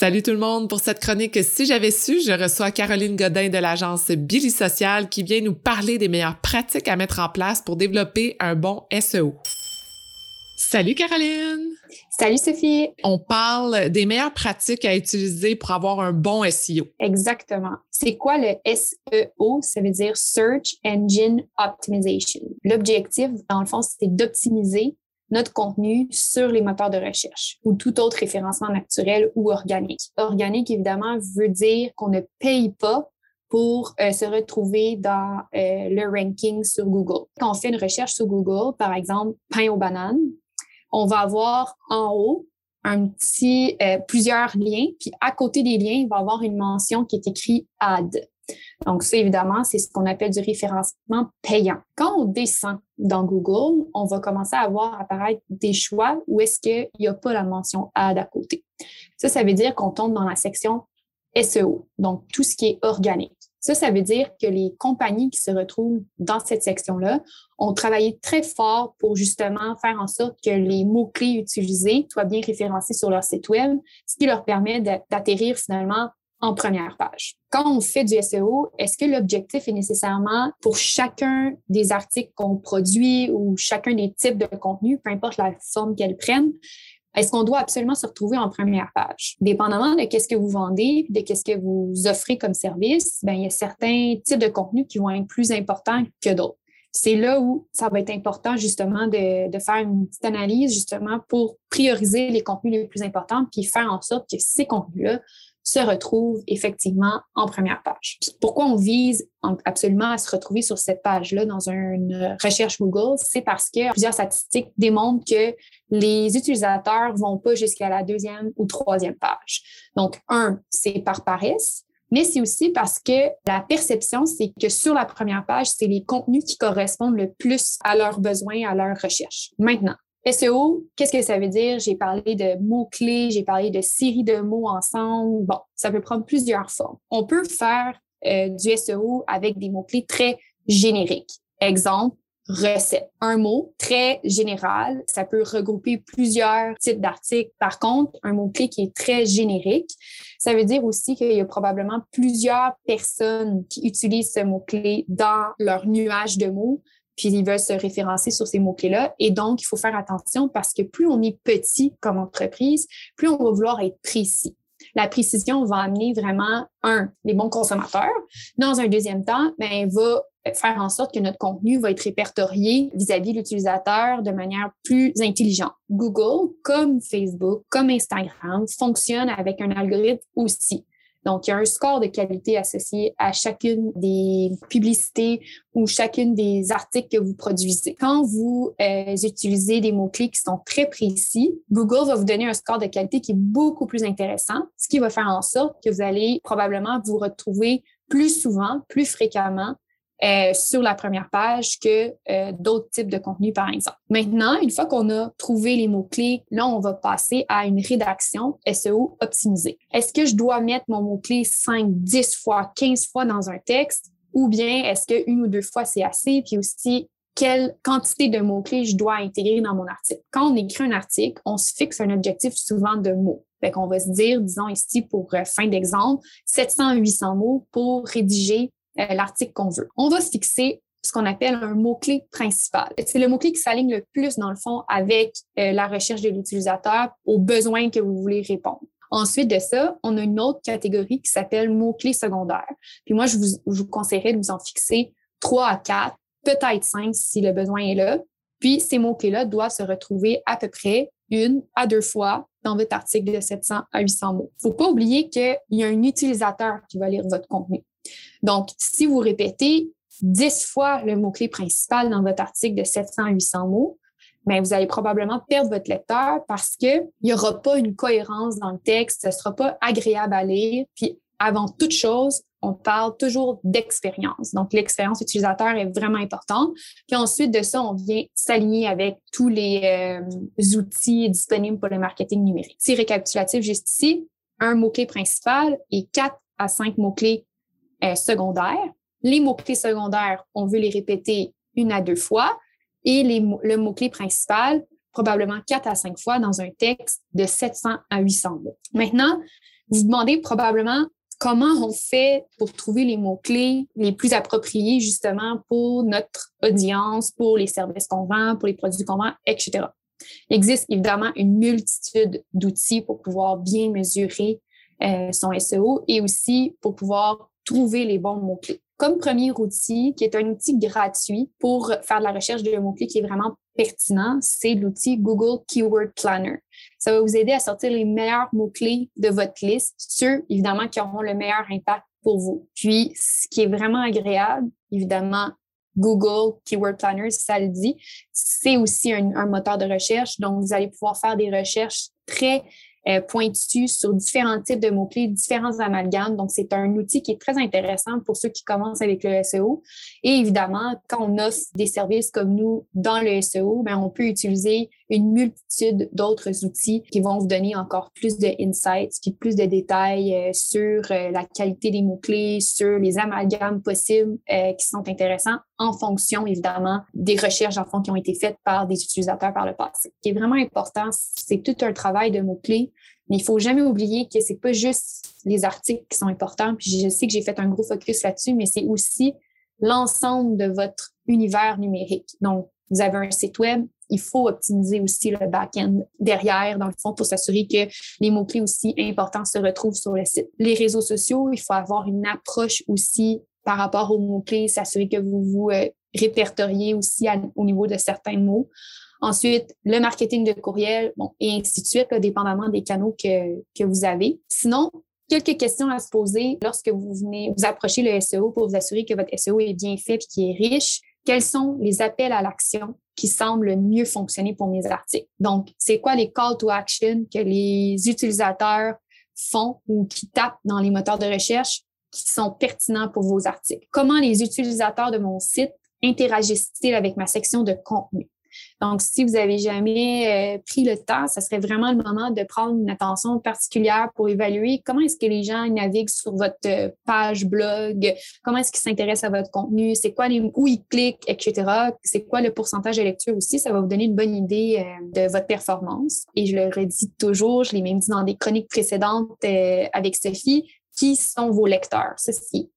Salut tout le monde. Pour cette chronique Si j'avais su, je reçois Caroline Godin de l'agence Billy Social qui vient nous parler des meilleures pratiques à mettre en place pour développer un bon SEO. Salut Caroline. Salut Sophie. On parle des meilleures pratiques à utiliser pour avoir un bon SEO. Exactement. C'est quoi le SEO? Ça veut dire Search Engine Optimization. L'objectif, dans le fond, c'est d'optimiser notre contenu sur les moteurs de recherche ou tout autre référencement naturel ou organique. Organique, évidemment, veut dire qu'on ne paye pas pour euh, se retrouver dans euh, le ranking sur Google. Quand on fait une recherche sur Google, par exemple, pain aux bananes, on va avoir en haut un petit, euh, plusieurs liens, puis à côté des liens, il va y avoir une mention qui est écrite Add. Donc, ça, évidemment, c'est ce qu'on appelle du référencement payant. Quand on descend dans Google, on va commencer à voir apparaître des choix où est-ce qu'il n'y a pas la mention Ad à côté. Ça, ça veut dire qu'on tombe dans la section SEO, donc tout ce qui est organique. Ça, ça veut dire que les compagnies qui se retrouvent dans cette section-là ont travaillé très fort pour justement faire en sorte que les mots-clés utilisés soient bien référencés sur leur site web, ce qui leur permet d'atterrir finalement en première page. Quand on fait du SEO, est-ce que l'objectif est nécessairement pour chacun des articles qu'on produit ou chacun des types de contenus, peu importe la forme qu'elles prennent, est-ce qu'on doit absolument se retrouver en première page? Dépendamment de qu'est-ce que vous vendez, de qu'est-ce que vous offrez comme service, ben, il y a certains types de contenus qui vont être plus importants que d'autres. C'est là où ça va être important justement de, de, faire une petite analyse justement pour prioriser les contenus les plus importants puis faire en sorte que ces contenus-là se retrouve effectivement en première page. Pourquoi on vise absolument à se retrouver sur cette page-là dans une recherche Google? C'est parce que plusieurs statistiques démontrent que les utilisateurs vont pas jusqu'à la deuxième ou troisième page. Donc, un, c'est par paresse, mais c'est aussi parce que la perception, c'est que sur la première page, c'est les contenus qui correspondent le plus à leurs besoins, à leurs recherches. Maintenant, SEO, qu'est-ce que ça veut dire? J'ai parlé de mots-clés, j'ai parlé de séries de mots ensemble. Bon, ça peut prendre plusieurs formes. On peut faire euh, du SEO avec des mots-clés très génériques. Exemple, recette. Un mot très général, ça peut regrouper plusieurs types d'articles. Par contre, un mot-clé qui est très générique, ça veut dire aussi qu'il y a probablement plusieurs personnes qui utilisent ce mot-clé dans leur nuage de mots puis ils veulent se référencer sur ces mots-clés-là. Et donc, il faut faire attention parce que plus on est petit comme entreprise, plus on va vouloir être précis. La précision va amener vraiment, un, les bons consommateurs. Dans un deuxième temps, ben, va faire en sorte que notre contenu va être répertorié vis-à-vis l'utilisateur de manière plus intelligente. Google, comme Facebook, comme Instagram, fonctionne avec un algorithme aussi. Donc, il y a un score de qualité associé à chacune des publicités ou chacune des articles que vous produisez. Quand vous euh, utilisez des mots-clés qui sont très précis, Google va vous donner un score de qualité qui est beaucoup plus intéressant, ce qui va faire en sorte que vous allez probablement vous retrouver plus souvent, plus fréquemment euh, sur la première page que euh, d'autres types de contenus, par exemple. Maintenant, une fois qu'on a trouvé les mots-clés, là, on va passer à une rédaction SEO optimisée. Est-ce que je dois mettre mon mot-clé 5, 10 fois, 15 fois dans un texte? Ou bien est-ce qu'une ou deux fois, c'est assez? Puis aussi, quelle quantité de mots-clés je dois intégrer dans mon article? Quand on écrit un article, on se fixe un objectif souvent de mots. Fait qu'on va se dire, disons ici pour euh, fin d'exemple, 700 à 800 mots pour rédiger l'article qu'on veut. On va se fixer ce qu'on appelle un mot-clé principal. C'est le mot-clé qui s'aligne le plus, dans le fond, avec euh, la recherche de l'utilisateur aux besoins que vous voulez répondre. Ensuite de ça, on a une autre catégorie qui s'appelle mots-clés secondaires. Puis moi, je vous, conseillerais de vous en fixer trois à quatre, peut-être cinq si le besoin est là. Puis ces mots-clés-là doivent se retrouver à peu près une à deux fois dans votre article de 700 à 800 mots. Faut pas oublier qu'il y a un utilisateur qui va lire votre contenu. Donc, si vous répétez 10 fois le mot-clé principal dans votre article de 700 à 800 mots, mais vous allez probablement perdre votre lecteur parce qu'il n'y aura pas une cohérence dans le texte, ce ne sera pas agréable à lire. Puis, avant toute chose, on parle toujours d'expérience. Donc, l'expérience utilisateur est vraiment importante. Puis ensuite de ça, on vient s'aligner avec tous les euh, outils disponibles pour le marketing numérique. C'est récapitulatif juste ici. Un mot-clé principal et quatre à cinq mots-clés euh, secondaires. Les mots-clés secondaires, on veut les répéter une à deux fois. Et les, le mot-clé principal, probablement quatre à cinq fois dans un texte de 700 à 800 mots. Maintenant, Vous demandez probablement comment on fait pour trouver les mots-clés les plus appropriés justement pour notre audience, pour les services qu'on vend, pour les produits qu'on vend, etc. Il existe évidemment une multitude d'outils pour pouvoir bien mesurer euh, son SEO et aussi pour pouvoir trouver les bons mots-clés. Comme premier outil, qui est un outil gratuit pour faire de la recherche de mots-clés qui est vraiment pertinent, c'est l'outil Google Keyword Planner. Ça va vous aider à sortir les meilleurs mots-clés de votre liste, ceux évidemment qui auront le meilleur impact pour vous. Puis, ce qui est vraiment agréable, évidemment, Google Keyword Planner, ça le dit, c'est aussi un, un, moteur de recherche. Donc, vous allez pouvoir faire des recherches très euh, pointu sur différents types de mots-clés, différents amalgames. Donc, c'est un outil qui est très intéressant pour ceux qui commencent avec le SEO. Et évidemment, quand on offre des services comme nous dans le SEO, bien, on peut utiliser une multitude d'autres outils qui vont vous donner encore plus de insights, puis plus de détails euh, sur euh, la qualité des mots-clés, sur les amalgames possibles qui sont intéressants en fonction, évidemment, des recherches, en fond, qui ont été faites par des utilisateurs par le passé. Ce qui est vraiment important, c'est tout un travail de mots-clés, mais il faut jamais oublier que c'est pas juste les articles qui sont importants. Puis je sais que j'ai fait un gros focus là-dessus, mais c'est aussi l'ensemble de votre univers numérique. Donc, vous avez un site web, il faut optimiser aussi le back-end derrière, dans le fond, pour s'assurer que les mots-clés aussi importants se retrouvent sur le site. Les réseaux sociaux, il faut avoir une approche aussi par rapport aux mots-clés, s'assurer que vous vous euh, répertoriez aussi au niveau de certains mots. Ensuite, le marketing de courriel, bon, et ainsi de suite, dépendamment des canaux que, que vous avez. Sinon, quelques questions à se poser lorsque vous venez vous approcher le SEO pour vous assurer que votre SEO est bien fait et qui est riche. Quels sont les appels à l'action qui semblent mieux fonctionner pour mes articles? Donc, c'est quoi les call to action que les utilisateurs font ou qui tapent dans les moteurs de recherche qui sont pertinents pour vos articles. Comment les utilisateurs de mon site interagissent-ils avec ma section de contenu? Donc, si vous avez jamais euh, pris le temps, ce serait vraiment le moment de prendre une attention particulière pour évaluer comment est-ce que les gens naviguent sur votre euh, page blog, comment est-ce qu'ils s'intéressent à votre contenu, c'est quoi les où ils cliquent, etc. C'est quoi le pourcentage de lecture aussi, ça va vous donner une bonne idée euh, de votre performance. Et je le redis toujours, je l'ai même dit dans des chroniques précédentes avec Sophie, qui sont vos lecteurs. C'est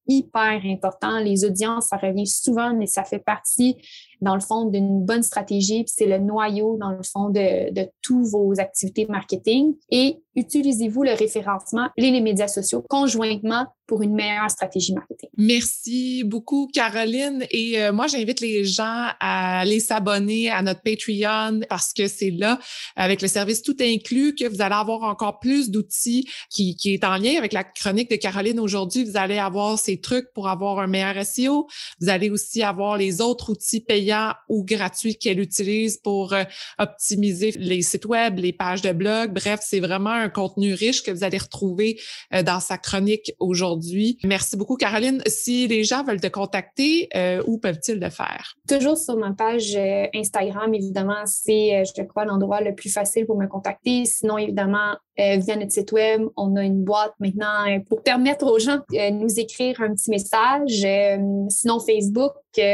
hyper important. Les audiences, ça revient souvent, mais ça fait partie, dans le fond, d'une bonne stratégie. C'est le noyau, dans le fond, de, de tous vos activités marketing. Et utilisez-vous le référencement et les médias sociaux conjointement pour une meilleure stratégie marketing. Merci beaucoup, Caroline. Et euh, moi, j'invite les gens à aller s'abonner à notre Patreon parce que c'est là, avec le service tout inclus, que vous allez avoir encore plus d'outils qui, qui est en lien avec la chronique de Caroline aujourd'hui. Vous allez avoir ces trucs pour avoir un meilleur SEO. Vous allez aussi avoir les autres outils payants ou gratuits qu'elle utilise pour euh, optimiser les sites web, les pages de blog. Bref, c'est vraiment un contenu riche que vous allez retrouver euh, dans sa chronique aujourd'hui. Merci beaucoup, Caroline. Si les gens veulent te contacter, euh, où peuvent-ils le faire? Toujours sur ma page Instagram, évidemment, c'est, je crois, l'endroit le plus facile pour me contacter. Sinon, évidemment, euh, via notre site web. On a une boîte maintenant euh, pour permettre aux gens de nous écrire un petit message, euh, sinon Facebook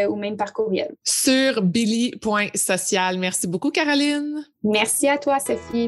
ou même par courriel. Sur billy.social. Merci beaucoup, Caroline. Merci à toi, Sophie.